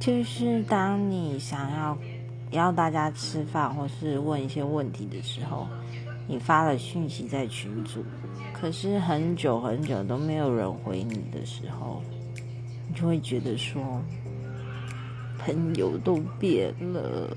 就是当你想要要大家吃饭或是问一些问题的时候你发了讯息在群组可是很久很久都没有人回你的时候你就会觉得说朋友都变了。